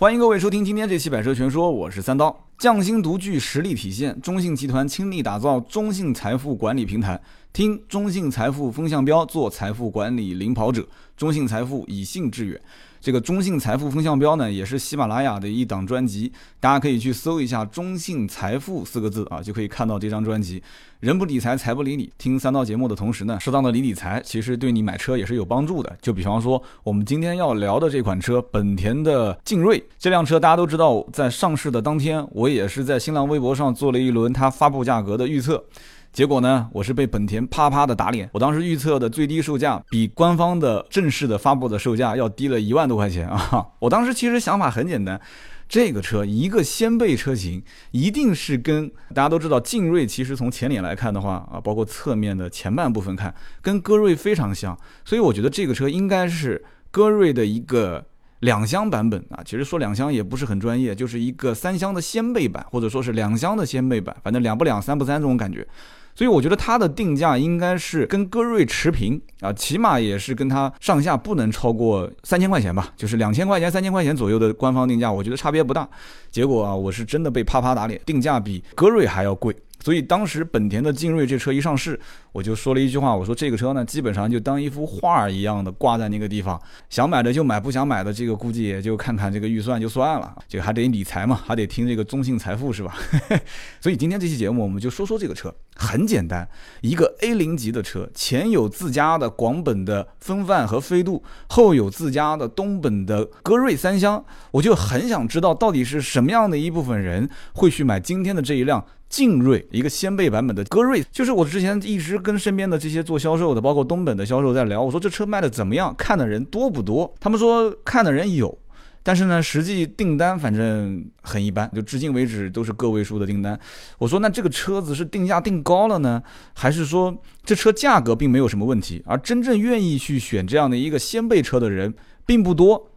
欢迎各位收听今天这期《百车全说》，我是三刀。匠心独具，实力体现，中信集团倾力打造中信财富管理平台，听中信财富风向标，做财富管理领跑者。中信财富以信致远。这个中信财富风向标呢，也是喜马拉雅的一档专辑，大家可以去搜一下“中信财富”四个字啊，就可以看到这张专辑。人不理财，财不理你。听三道节目的同时呢，适当的理理财，其实对你买车也是有帮助的。就比方说，我们今天要聊的这款车，本田的劲锐这辆车，大家都知道，在上市的当天，我也是在新浪微博上做了一轮它发布价格的预测。结果呢，我是被本田啪啪的打脸。我当时预测的最低售价比官方的正式的发布的售价要低了一万多块钱啊！我当时其实想法很简单，这个车一个掀背车型，一定是跟大家都知道劲锐，其实从前脸来看的话啊，包括侧面的前半部分看，跟歌瑞非常像，所以我觉得这个车应该是歌瑞的一个两厢版本啊。其实说两厢也不是很专业，就是一个三厢的掀背版，或者说是两厢的掀背版，反正两不两，三不三这种感觉。所以我觉得它的定价应该是跟歌瑞持平啊，起码也是跟它上下不能超过三千块钱吧，就是两千块钱、三千块钱左右的官方定价，我觉得差别不大。结果啊，我是真的被啪啪打脸，定价比歌瑞还要贵。所以当时本田的劲锐这车一上市，我就说了一句话，我说这个车呢，基本上就当一幅画儿一样的挂在那个地方，想买的就买，不想买的这个估计也就看看这个预算就算了，这个还得理财嘛，还得听这个中信财富是吧？所以今天这期节目我们就说说这个车，很简单，一个 A 零级的车，前有自家的广本的风范和飞度，后有自家的东本的歌锐三厢，我就很想知道到底是什么样的一部分人会去买今天的这一辆。劲锐一个掀背版本的歌锐，就是我之前一直跟身边的这些做销售的，包括东本的销售在聊，我说这车卖的怎么样？看的人多不多？他们说看的人有，但是呢，实际订单反正很一般，就至今为止都是个位数的订单。我说那这个车子是定价定高了呢，还是说这车价格并没有什么问题？而真正愿意去选这样的一个掀背车的人并不多。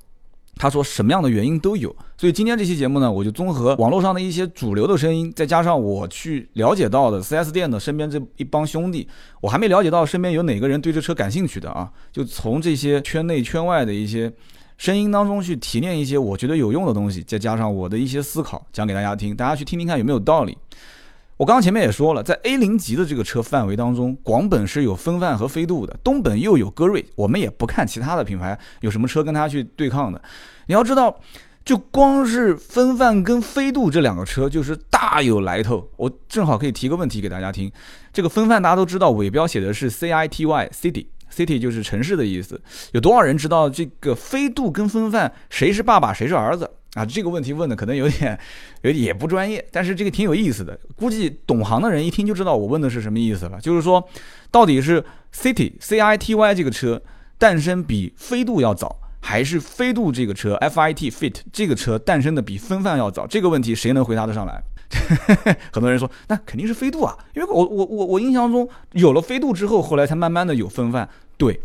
他说什么样的原因都有，所以今天这期节目呢，我就综合网络上的一些主流的声音，再加上我去了解到的 4S 店的身边这一帮兄弟，我还没了解到身边有哪个人对这车感兴趣的啊，就从这些圈内圈外的一些声音当中去提炼一些我觉得有用的东西，再加上我的一些思考，讲给大家听，大家去听听看有没有道理。我刚刚前面也说了，在 A 零级的这个车范围当中，广本是有风范和飞度的，东本又有歌锐，我们也不看其他的品牌有什么车跟它去对抗的。你要知道，就光是风范跟飞度这两个车就是大有来头。我正好可以提个问题给大家听，这个风范大家都知道，尾标写的是 C I T Y City，City 就是城市的意思。有多少人知道这个飞度跟风范谁是爸爸谁是儿子？啊，这个问题问的可能有点，有点也不专业，但是这个挺有意思的。估计懂行的人一听就知道我问的是什么意思了。就是说，到底是 City C I T Y 这个车诞生比飞度要早，还是飞度这个车 F I T Fit 这个车诞生的比风范要早？这个问题谁能回答得上来？很多人说，那肯定是飞度啊，因为我我我我印象中有了飞度之后，后来才慢慢的有风范。对。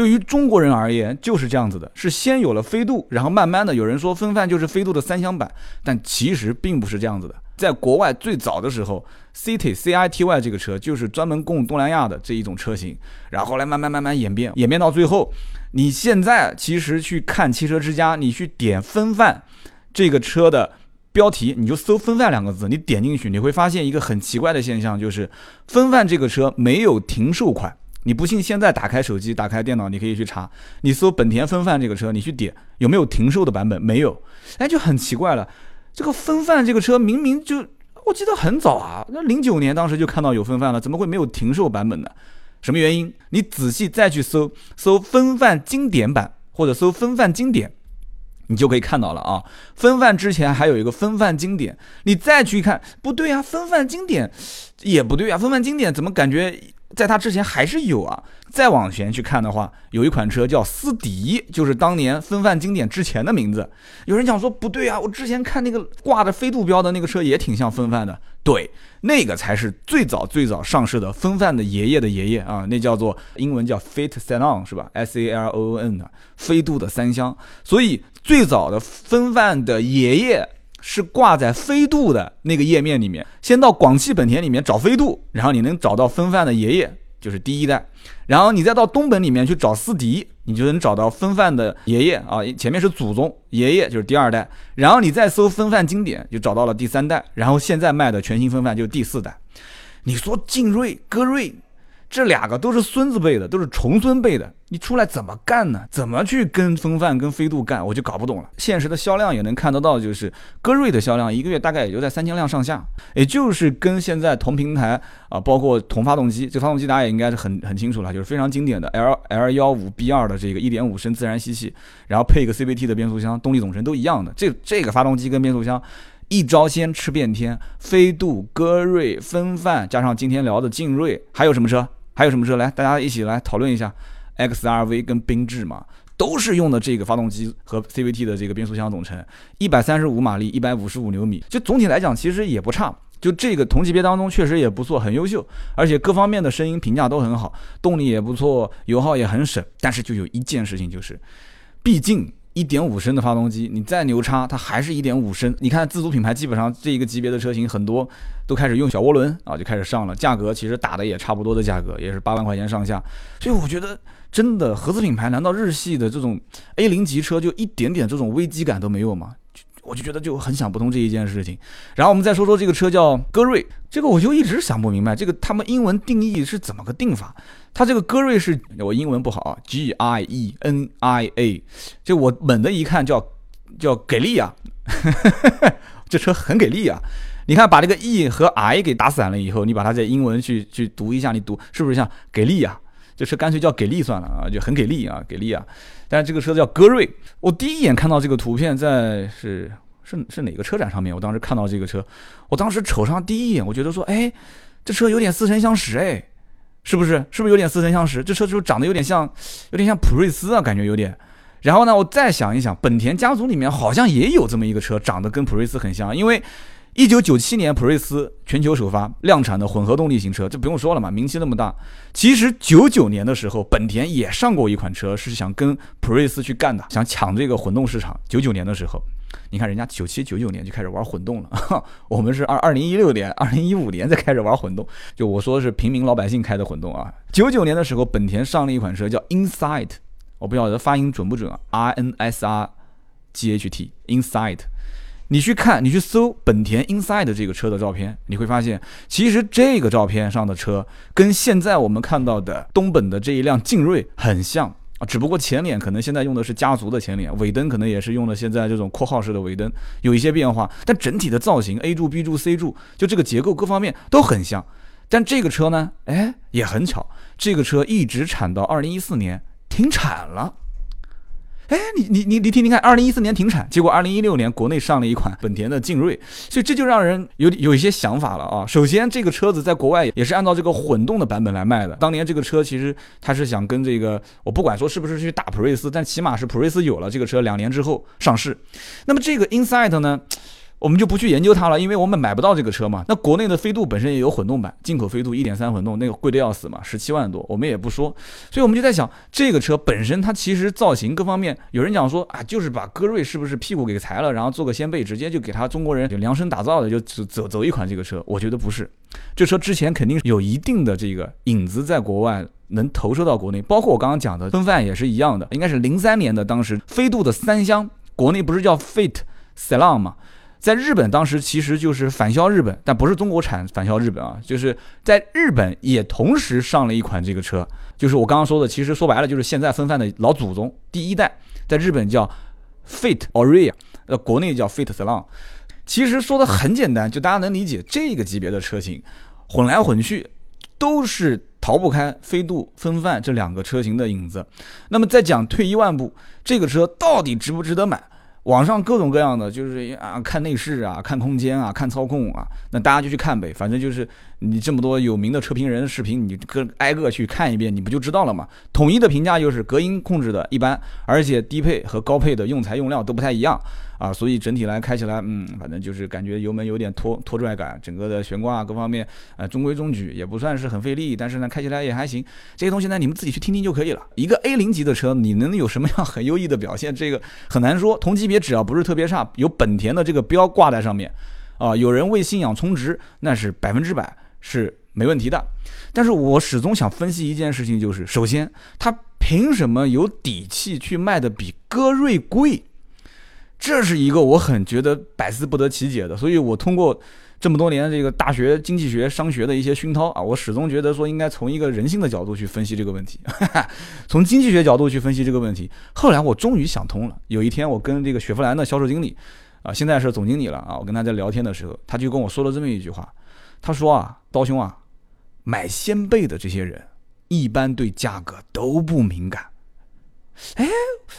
对于中国人而言，就是这样子的，是先有了飞度，然后慢慢的有人说风范就是飞度的三厢版，但其实并不是这样子的。在国外最早的时候，City C I T Y 这个车就是专门供东南亚的这一种车型，然后来慢慢慢慢演变，演变到最后，你现在其实去看汽车之家，你去点风范这个车的标题，你就搜风范两个字，你点进去你会发现一个很奇怪的现象，就是风范这个车没有停售款。你不信？现在打开手机，打开电脑，你可以去查。你搜本田风范这个车，你去点有没有停售的版本？没有。哎，就很奇怪了。这个风范这个车明明就，我记得很早啊，那零九年当时就看到有风范了，怎么会没有停售版本呢？什么原因？你仔细再去搜搜风范经典版，或者搜风范经典，你就可以看到了啊。风范之前还有一个风范经典，你再去看，不对啊，风范经典也不对啊，风范经典怎么感觉？在它之前还是有啊，再往前去看的话，有一款车叫思迪，就是当年风范经典之前的名字。有人讲说不对啊，我之前看那个挂着飞度标的那个车也挺像风范的。对，那个才是最早最早上市的风范的爷爷的爷爷啊，那叫做英文叫 Fit Salon 是吧？S A L O N 的飞度的三厢。所以最早的风范的爷爷。是挂在飞度的那个页面里面，先到广汽本田里面找飞度，然后你能找到风范的爷爷，就是第一代。然后你再到东本里面去找思迪，你就能找到风范的爷爷啊，前面是祖宗，爷爷就是第二代。然后你再搜风范经典，就找到了第三代。然后现在卖的全新风范就是第四代。你说劲锐、歌锐。这两个都是孙子辈的，都是重孙辈的，你出来怎么干呢？怎么去跟风范、跟飞度干？我就搞不懂了。现实的销量也能看得到，就是歌瑞的销量一个月大概也就在三千辆上下，也就是跟现在同平台啊，包括同发动机，这发动机大家也应该是很很清楚了，就是非常经典的 L L 幺五 B 二的这个一点五升自然吸气，然后配一个 CVT 的变速箱，动力总成都一样的。这这个发动机跟变速箱一招鲜吃遍天，飞度、歌瑞、风范，加上今天聊的劲锐，还有什么车？还有什么车来？大家一起来讨论一下，XRV 跟缤智嘛，都是用的这个发动机和 CVT 的这个变速箱总成，一百三十五马力，一百五十五牛米，就总体来讲其实也不差，就这个同级别当中确实也不错，很优秀，而且各方面的声音评价都很好，动力也不错，油耗也很省。但是就有一件事情就是，毕竟。一点五升的发动机，你再牛叉，它还是一点五升。你看自主品牌基本上这一个级别的车型很多都开始用小涡轮啊，就开始上了。价格其实打的也差不多的价格，也是八万块钱上下。所以我觉得真的合资品牌，难道日系的这种 A 零级车就一点点这种危机感都没有吗？我就觉得就很想不通这一件事情，然后我们再说说这个车叫歌瑞，这个我就一直想不明白，这个他们英文定义是怎么个定法？它这个歌瑞是我英文不好，G I E N I A，就我猛的一看叫叫给力啊，这车很给力啊！你看把这个 E 和 I 给打散了以后，你把它在英文去去读一下，你读是不是像给力啊？这车干脆叫给力算了啊，就很给力啊，给力啊！但是这个车叫歌瑞，我第一眼看到这个图片在是是是哪个车展上面？我当时看到这个车，我当时瞅上第一眼，我觉得说，哎，这车有点似曾相识，哎，是不是？是不是有点似曾相识？这车就长得有点像，有点像普锐斯啊，感觉有点。然后呢，我再想一想，本田家族里面好像也有这么一个车，长得跟普锐斯很像，因为。一九九七年，普锐斯全球首发量产的混合动力型车，这不用说了嘛，名气那么大。其实九九年的时候，本田也上过一款车，是想跟普锐斯去干的，想抢这个混动市场。九九年的时候，你看人家九七九九年就开始玩混动了，我们是二二零一六年、二零一五年才开始玩混动。就我说的是平民老百姓开的混动啊。九九年的时候，本田上了一款车叫 Insight，我不晓得发音准不准啊，I N S R G H T Insight。你去看，你去搜本田 Inside 这个车的照片，你会发现，其实这个照片上的车跟现在我们看到的东本的这一辆劲锐很像啊，只不过前脸可能现在用的是家族的前脸，尾灯可能也是用了现在这种括号式的尾灯，有一些变化，但整体的造型 A 柱、B 柱、C 柱，就这个结构各方面都很像。但这个车呢，哎，也很巧，这个车一直产到二零一四年停产了。哎，你你你你听你看，二零一四年停产，结果二零一六年国内上了一款本田的劲锐，所以这就让人有有一些想法了啊。首先，这个车子在国外也是按照这个混动的版本来卖的。当年这个车其实它是想跟这个，我不管说是不是去打普锐斯，但起码是普锐斯有了这个车，两年之后上市。那么这个 Insight 呢？我们就不去研究它了，因为我们买不到这个车嘛。那国内的飞度本身也有混动版，进口飞度一点三混动，那个贵的要死嘛，十七万多，我们也不说。所以我们就在想，这个车本身它其实造型各方面，有人讲说啊，就是把歌瑞是不是屁股给裁了，然后做个掀背，直接就给他中国人就量身打造的，就走走走一款这个车。我觉得不是，这车之前肯定有一定的这个影子在国外能投射到国内，包括我刚刚讲的风范也是一样的，应该是零三年的当时飞度的三厢，国内不是叫 Fit Salon 吗？在日本当时其实就是返销日本，但不是中国产返销日本啊，就是在日本也同时上了一款这个车，就是我刚刚说的，其实说白了就是现在风范的老祖宗，第一代在日本叫 Fit Aria，呃，国内叫 Fit Salon。其实说的很简单，就大家能理解这个级别的车型，混来混去都是逃不开飞度、风范这两个车型的影子。那么再讲退一万步，这个车到底值不值得买？网上各种各样的，就是啊，看内饰啊，看空间啊，看操控啊，那大家就去看呗，反正就是你这么多有名的车评人的视频，你个挨个去看一遍，你不就知道了吗？统一的评价就是隔音控制的一般，而且低配和高配的用材用料都不太一样。啊，所以整体来开起来，嗯，反正就是感觉油门有点拖拖拽感，整个的悬挂各方面，呃，中规中矩，也不算是很费力，但是呢，开起来也还行。这些东西呢，你们自己去听听就可以了。一个 A 零级的车，你能有什么样很优异的表现？这个很难说。同级别只要不是特别差，有本田的这个标挂在上面，啊，有人为信仰充值，那是百分之百是没问题的。但是我始终想分析一件事情，就是首先，他凭什么有底气去卖的比歌瑞贵？这是一个我很觉得百思不得其解的。所以我通过这么多年这个大学经济学、商学的一些熏陶啊，我始终觉得说应该从一个人性的角度去分析这个问题，从经济学角度去分析这个问题。后来我终于想通了。有一天，我跟这个雪佛兰的销售经理啊，现在是总经理了啊，我跟他在聊天的时候，他就跟我说了这么一句话，他说啊，刀兄啊。买掀背的这些人，一般对价格都不敏感。哎，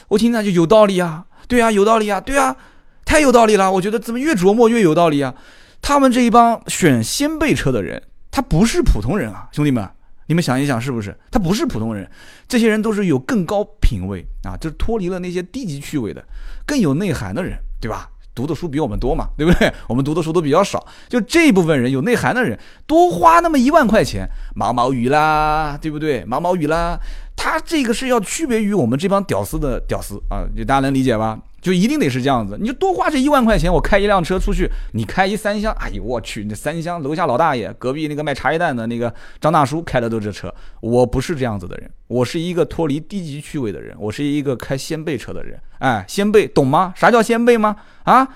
我听着就有道理啊，对啊，有道理啊，对啊，太有道理了。我觉得怎么越琢磨越有道理啊。他们这一帮选掀背车的人，他不是普通人啊，兄弟们，你们想一想是不是？他不是普通人，这些人都是有更高品位啊，就是脱离了那些低级趣味的，更有内涵的人，对吧？读的书比我们多嘛，对不对？我们读的书都比较少，就这一部分人有内涵的人，多花那么一万块钱，毛毛雨啦，对不对？毛毛雨啦，他这个是要区别于我们这帮屌丝的屌丝啊，就大家能理解吧？就一定得是这样子，你就多花这一万块钱，我开一辆车出去，你开一三厢，哎呦我去，那三厢楼下老大爷，隔壁那个卖茶叶蛋的那个张大叔开的都是这车，我不是这样子的人，我是一个脱离低级趣味的人，我是一个开掀背车的人，哎，掀背懂吗？啥叫掀背吗？啊，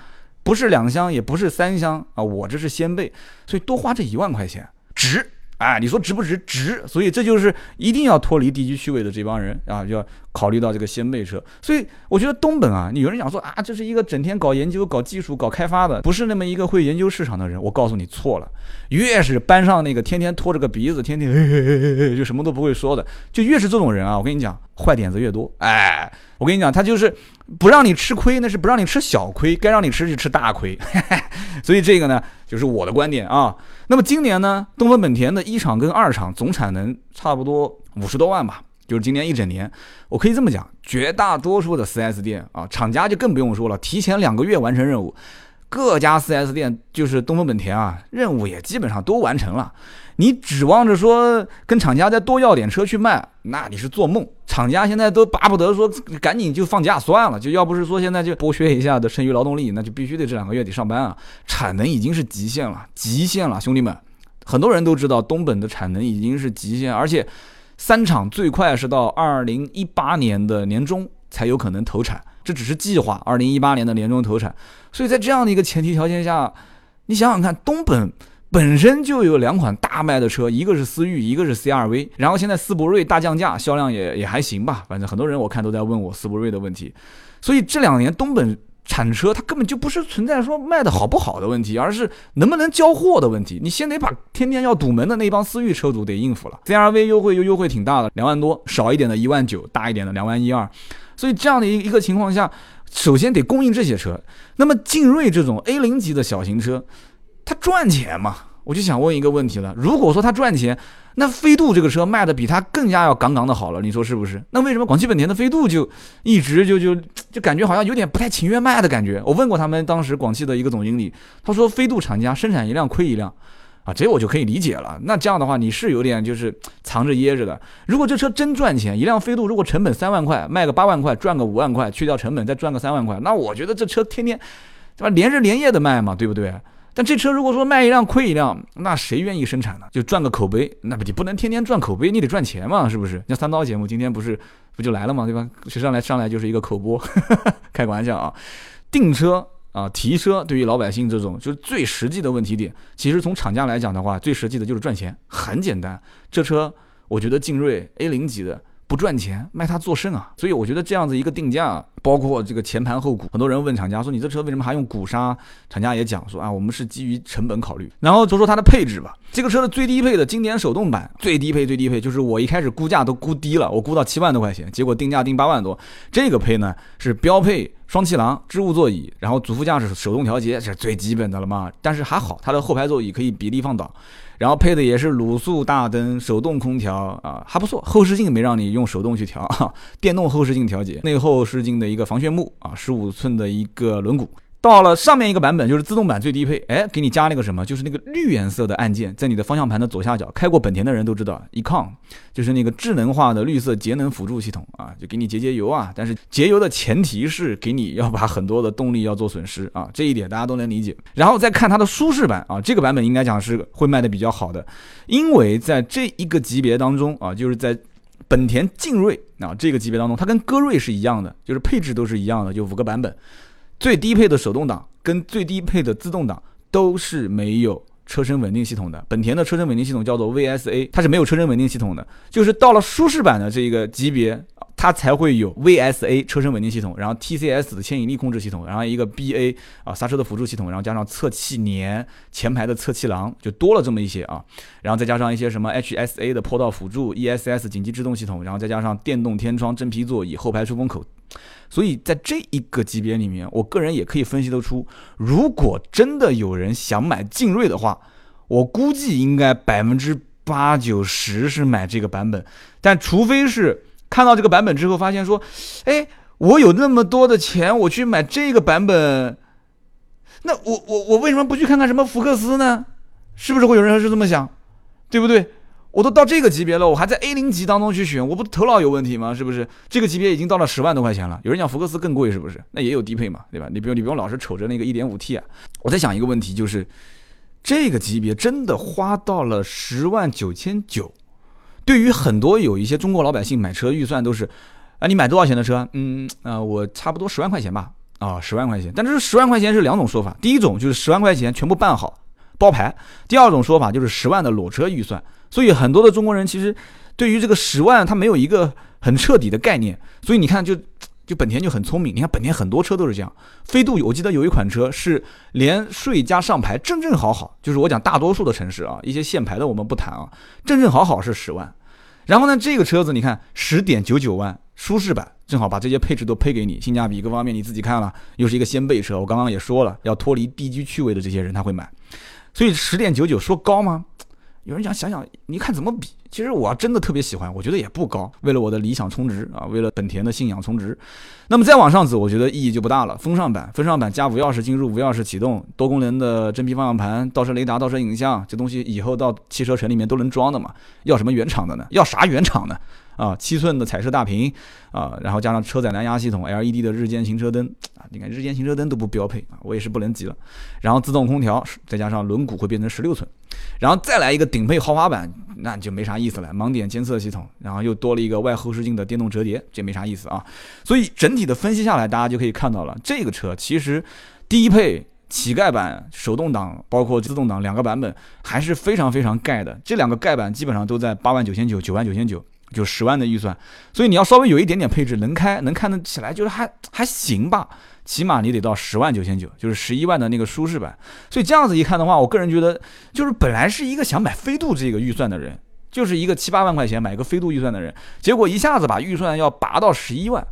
不是两厢，也不是三厢啊，我这是掀背，所以多花这一万块钱值。哎，你说值不值？值，所以这就是一定要脱离地区区位的这帮人啊，要考虑到这个先辈车。所以我觉得东本啊，你有人讲说啊，这是一个整天搞研究、搞技术、搞开发的，不是那么一个会研究市场的人。我告诉你错了，越是班上那个天天拖着个鼻子，天天就什么都不会说的，就越是这种人啊，我跟你讲，坏点子越多。哎，我跟你讲，他就是不让你吃亏，那是不让你吃小亏，该让你吃就吃大亏。所以这个呢，就是我的观点啊。那么今年呢，东风本田的一厂跟二厂总产能差不多五十多万吧，就是今年一整年，我可以这么讲，绝大多数的 4S 店啊，厂家就更不用说了，提前两个月完成任务。各家 4S 店就是东风本田啊，任务也基本上都完成了。你指望着说跟厂家再多要点车去卖，那你是做梦。厂家现在都巴不得说赶紧就放假算了，就要不是说现在就剥削一下的剩余劳动力，那就必须得这两个月得上班啊。产能已经是极限了，极限了，兄弟们，很多人都知道东本的产能已经是极限，而且三厂最快是到二零一八年的年中才有可能投产。这只是计划，二零一八年的年终投产，所以在这样的一个前提条件下，你想想看，东本本身就有两款大卖的车，一个是思域，一个是 CRV，然后现在思铂睿大降价，销量也也还行吧，反正很多人我看都在问我思铂睿的问题，所以这两年东本产车它根本就不是存在说卖的好不好的问题，而是能不能交货的问题，你先得把天天要堵门的那帮思域车主得应付了，CRV 优惠又优惠挺大的，两万多，少一点的一万九，大一点的两万一二。所以这样的一一个情况下，首先得供应这些车。那么劲锐这种 A 零级的小型车，它赚钱吗？我就想问一个问题了：如果说它赚钱，那飞度这个车卖的比它更加要杠杠的好了，你说是不是？那为什么广汽本田的飞度就一直就就就感觉好像有点不太情愿卖的感觉？我问过他们当时广汽的一个总经理，他说飞度厂家生产一辆亏一辆。啊，这我就可以理解了。那这样的话，你是有点就是藏着掖着的。如果这车真赚钱，一辆飞度如果成本三万块，卖个八万块，赚个五万块，去掉成本再赚个三万块，那我觉得这车天天，对吧？连日连夜的卖嘛，对不对？但这车如果说卖一辆亏一辆，那谁愿意生产呢？就赚个口碑，那不你不能天天赚口碑，你得赚钱嘛，是不是？像三刀节目今天不是不就来了嘛，对吧？谁上来上来就是一个口播，开个玩笑啊，订车。啊，提车对于老百姓这种就是最实际的问题点。其实从厂家来讲的话，最实际的就是赚钱，很简单。这车我觉得劲锐 A 零级的不赚钱，卖它做甚啊？所以我觉得这样子一个定价，包括这个前盘后鼓，很多人问厂家说你这车为什么还用鼓刹？厂家也讲说啊，我们是基于成本考虑。然后就说它的配置吧，这个车的最低配的经典手动版，最低配最低配就是我一开始估价都估低了，我估到七万多块钱，结果定价定八万多。这个配呢是标配。双气囊、织物座椅，然后主副驾驶手动调节，这是最基本的了嘛？但是还好，它的后排座椅可以比例放倒，然后配的也是卤素大灯、手动空调啊，还不错。后视镜没让你用手动去调，电动后视镜调节，内后视镜的一个防眩目啊，十五寸的一个轮毂。到了上面一个版本就是自动版最低配，哎，给你加了个什么？就是那个绿颜色的按键，在你的方向盘的左下角。开过本田的人都知道，Econ 就是那个智能化的绿色节能辅助系统啊，就给你节节油啊。但是节油的前提是给你要把很多的动力要做损失啊，这一点大家都能理解。然后再看它的舒适版啊，这个版本应该讲是会卖的比较好的，因为在这一个级别当中啊，就是在本田劲锐啊这个级别当中，它跟歌锐是一样的，就是配置都是一样的，就五个版本。最低配的手动挡跟最低配的自动挡都是没有车身稳定系统的。本田的车身稳定系统叫做 VSA，它是没有车身稳定系统的。就是到了舒适版的这一个级别，它才会有 VSA 车身稳定系统，然后 TCS 的牵引力控制系统，然后一个 BA 啊刹车的辅助系统，然后加上侧气帘、前排的侧气囊，就多了这么一些啊。然后再加上一些什么 HSA 的坡道辅助、ESS 紧急制动系统，然后再加上电动天窗、真皮座椅、后排出风口。所以在这一个级别里面，我个人也可以分析得出，如果真的有人想买劲锐的话，我估计应该百分之八九十是买这个版本。但除非是看到这个版本之后，发现说，哎，我有那么多的钱，我去买这个版本，那我我我为什么不去看看什么福克斯呢？是不是会有人是这么想？对不对？我都到这个级别了，我还在 A 零级当中去选，我不头脑有问题吗？是不是？这个级别已经到了十万多块钱了。有人讲福克斯更贵，是不是？那也有低配嘛，对吧？你不用你不用老是瞅着那个一点五 T 啊。我在想一个问题，就是这个级别真的花到了十万九千九，对于很多有一些中国老百姓买车预算都是，啊，你买多少钱的车？嗯啊，我差不多十万块钱吧。啊，十万块钱。但是十万块钱是两种说法，第一种就是十万块钱全部办好包牌，第二种说法就是十万的裸车预算。所以很多的中国人其实对于这个十万他没有一个很彻底的概念，所以你看就就本田就很聪明，你看本田很多车都是这样，飞度我记得有一款车是连税加上牌正正好好，就是我讲大多数的城市啊，一些限牌的我们不谈啊，正正好好是十万，然后呢这个车子你看十点九九万舒适版，正好把这些配置都配给你，性价比各方面你自己看了，又是一个掀背车，我刚刚也说了，要脱离地居趣味的这些人他会买，所以十点九九说高吗？有人想想想，你看怎么比？其实我真的特别喜欢，我觉得也不高。为了我的理想充值啊，为了本田的信仰充值。那么再往上走，我觉得意义就不大了。风尚版，风尚版加无钥匙进入、无钥匙启动、多功能的真皮方向盘、倒车雷达、倒车影像，这东西以后到汽车城里面都能装的嘛？要什么原厂的呢？要啥原厂呢？啊，七寸的彩色大屏啊，然后加上车载蓝牙系统，LED 的日间行车灯啊，你看日间行车灯都不标配啊，我也是不能急了。然后自动空调，再加上轮毂会变成十六寸，然后再来一个顶配豪华版，那就没啥意思了。盲点监测系统，然后又多了一个外后视镜的电动折叠，这没啥意思啊。所以整体的分析下来，大家就可以看到了，这个车其实低配乞丐版手动挡包括自动挡两个版本还是非常非常盖的，这两个盖版基本上都在八万九千九、九万九千九。就十万的预算，所以你要稍微有一点点配置，能开能看得起来，就是还还行吧。起码你得到十万九千九，就是十一万的那个舒适版。所以这样子一看的话，我个人觉得，就是本来是一个想买飞度这个预算的人，就是一个七八万块钱买个飞度预算的人，结果一下子把预算要拔到十一万。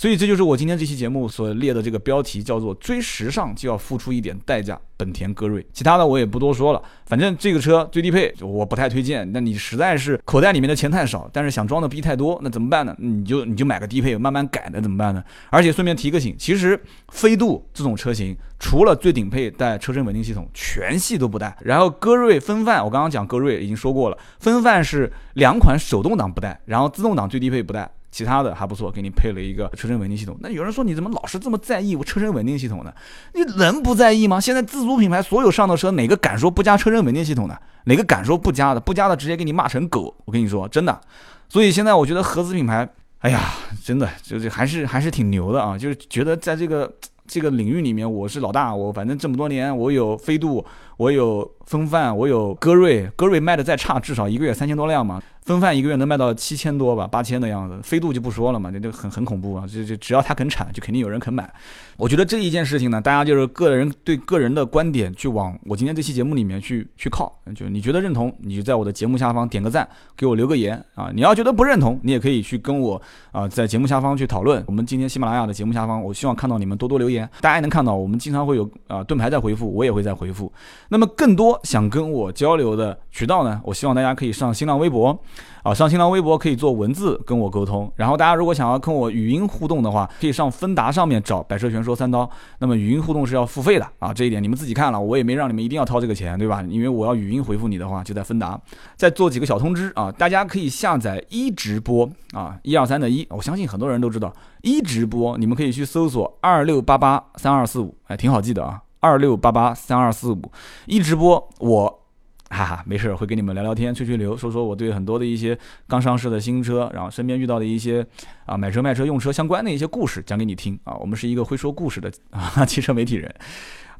所以这就是我今天这期节目所列的这个标题，叫做“追时尚就要付出一点代价”。本田歌瑞，其他的我也不多说了。反正这个车最低配我不太推荐。那你实在是口袋里面的钱太少，但是想装的逼太多，那怎么办呢？你就你就买个低配，慢慢改，的怎么办呢？而且顺便提个醒，其实飞度这种车型，除了最顶配带车身稳定系统，全系都不带。然后歌瑞风范，我刚刚讲歌瑞已经说过了，风范是两款手动挡不带，然后自动挡最低配不带。其他的还不错，给你配了一个车身稳定系统。那有人说你怎么老是这么在意我车身稳定系统呢？你能不在意吗？现在自主品牌所有上的车，哪个敢说不加车身稳定系统的？哪个敢说不加的？不加的直接给你骂成狗。我跟你说，真的。所以现在我觉得合资品牌，哎呀，真的就是还是还是挺牛的啊！就是觉得在这个这个领域里面，我是老大。我反正这么多年，我有飞度，我有风范，我有歌瑞。歌瑞卖的再差，至少一个月三千多辆嘛。风范一个月能卖到七千多吧，八千的样子。飞度就不说了嘛，这就很很恐怖啊！就就只要他肯产，就肯定有人肯买。我觉得这一件事情呢，大家就是个人对个人的观点去往我今天这期节目里面去去靠。就你觉得认同，你就在我的节目下方点个赞，给我留个言啊。你要觉得不认同，你也可以去跟我啊在节目下方去讨论。我们今天喜马拉雅的节目下方，我希望看到你们多多留言。大家也能看到，我们经常会有啊盾牌在回复，我也会在回复。那么更多想跟我交流的渠道呢，我希望大家可以上新浪微博，啊，上新浪微博可以做文字跟我沟通。然后大家如果想要跟我语音互动的话，可以上芬达上面找“百车全说三刀”。那么语音互动是要付费的啊，这一点你们自己看了，我也没让你们一定要掏这个钱，对吧？因为我要语音回复你的话，就在芬达。再做几个小通知啊，大家可以下载一直播啊，一二三的一，我相信很多人都知道一直播，你们可以去搜索二六八八三二四五，哎，挺好记的啊。二六八八三二四五一直播，我哈哈没事会跟你们聊聊天、吹吹牛，说说我对很多的一些刚上市的新车，然后身边遇到的一些啊买车卖车用车相关的一些故事讲给你听啊。我们是一个会说故事的啊 汽车媒体人。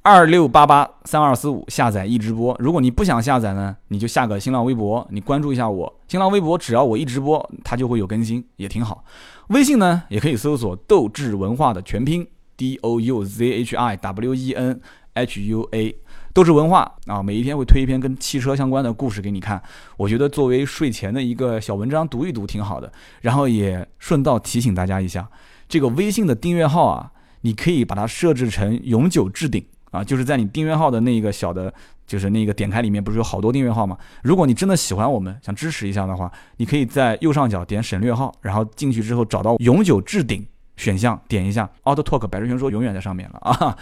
二六八八三二四五下载一直播，如果你不想下载呢，你就下个新浪微博，你关注一下我新浪微博，只要我一直播，它就会有更新，也挺好。微信呢也可以搜索斗志文化的全拼。D O U Z H I W E N H U A，都是文化啊！每一天会推一篇跟汽车相关的故事给你看，我觉得作为睡前的一个小文章读一读挺好的。然后也顺道提醒大家一下，这个微信的订阅号啊，你可以把它设置成永久置顶啊，就是在你订阅号的那个小的，就是那个点开里面不是有好多订阅号吗？如果你真的喜欢我们，想支持一下的话，你可以在右上角点省略号，然后进去之后找到永久置顶。选项点一下，Auto Talk 百日全说永远在上面了啊。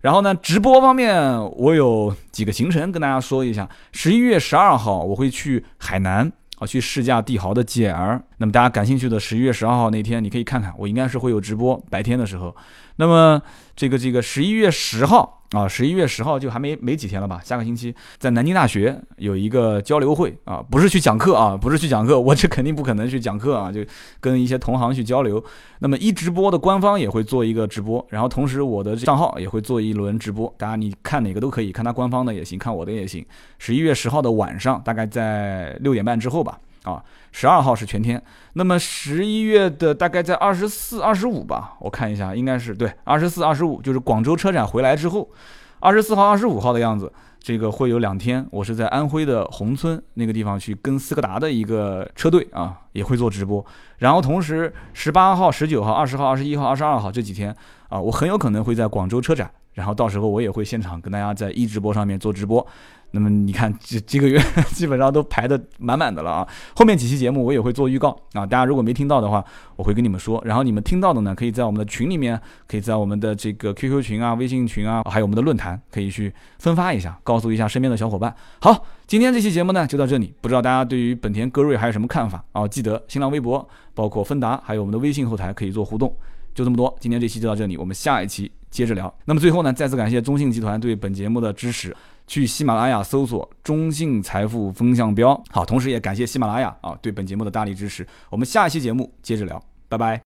然后呢，直播方面我有几个行程跟大家说一下。十一月十二号我会去海南啊，去试驾帝豪的 GL。那么大家感兴趣的十一月十二号那天，你可以看看，我应该是会有直播，白天的时候。那么这个这个十一月十号。啊，十一月十号就还没没几天了吧？下个星期在南京大学有一个交流会啊，不是去讲课啊，不是去讲课，我这肯定不可能去讲课啊，就跟一些同行去交流。那么一直播的官方也会做一个直播，然后同时我的账号也会做一轮直播，大家你看哪个都可以，看他官方的也行，看我的也行。十一月十号的晚上，大概在六点半之后吧。啊，十二号是全天，那么十一月的大概在二十四、二十五吧，我看一下，应该是对，二十四、二十五，就是广州车展回来之后，二十四号、二十五号的样子，这个会有两天，我是在安徽的宏村那个地方去跟斯柯达的一个车队啊，也会做直播，然后同时十八号、十九号、二十号、二十一号、二十二号这几天啊，我很有可能会在广州车展，然后到时候我也会现场跟大家在一直播上面做直播。那么你看，这这个月 基本上都排的满满的了啊！后面几期节目我也会做预告啊，大家如果没听到的话，我会跟你们说。然后你们听到的呢，可以在我们的群里面，可以在我们的这个 QQ 群啊、微信群啊，还有我们的论坛，可以去分发一下，告诉一下身边的小伙伴。好，今天这期节目呢就到这里，不知道大家对于本田歌瑞还有什么看法啊？记得新浪微博、包括芬达，还有我们的微信后台可以做互动。就这么多，今天这期就到这里，我们下一期接着聊。那么最后呢，再次感谢中信集团对本节目的支持。去喜马拉雅搜索“中信财富风向标”，好，同时也感谢喜马拉雅啊对本节目的大力支持。我们下一期节目接着聊，拜拜。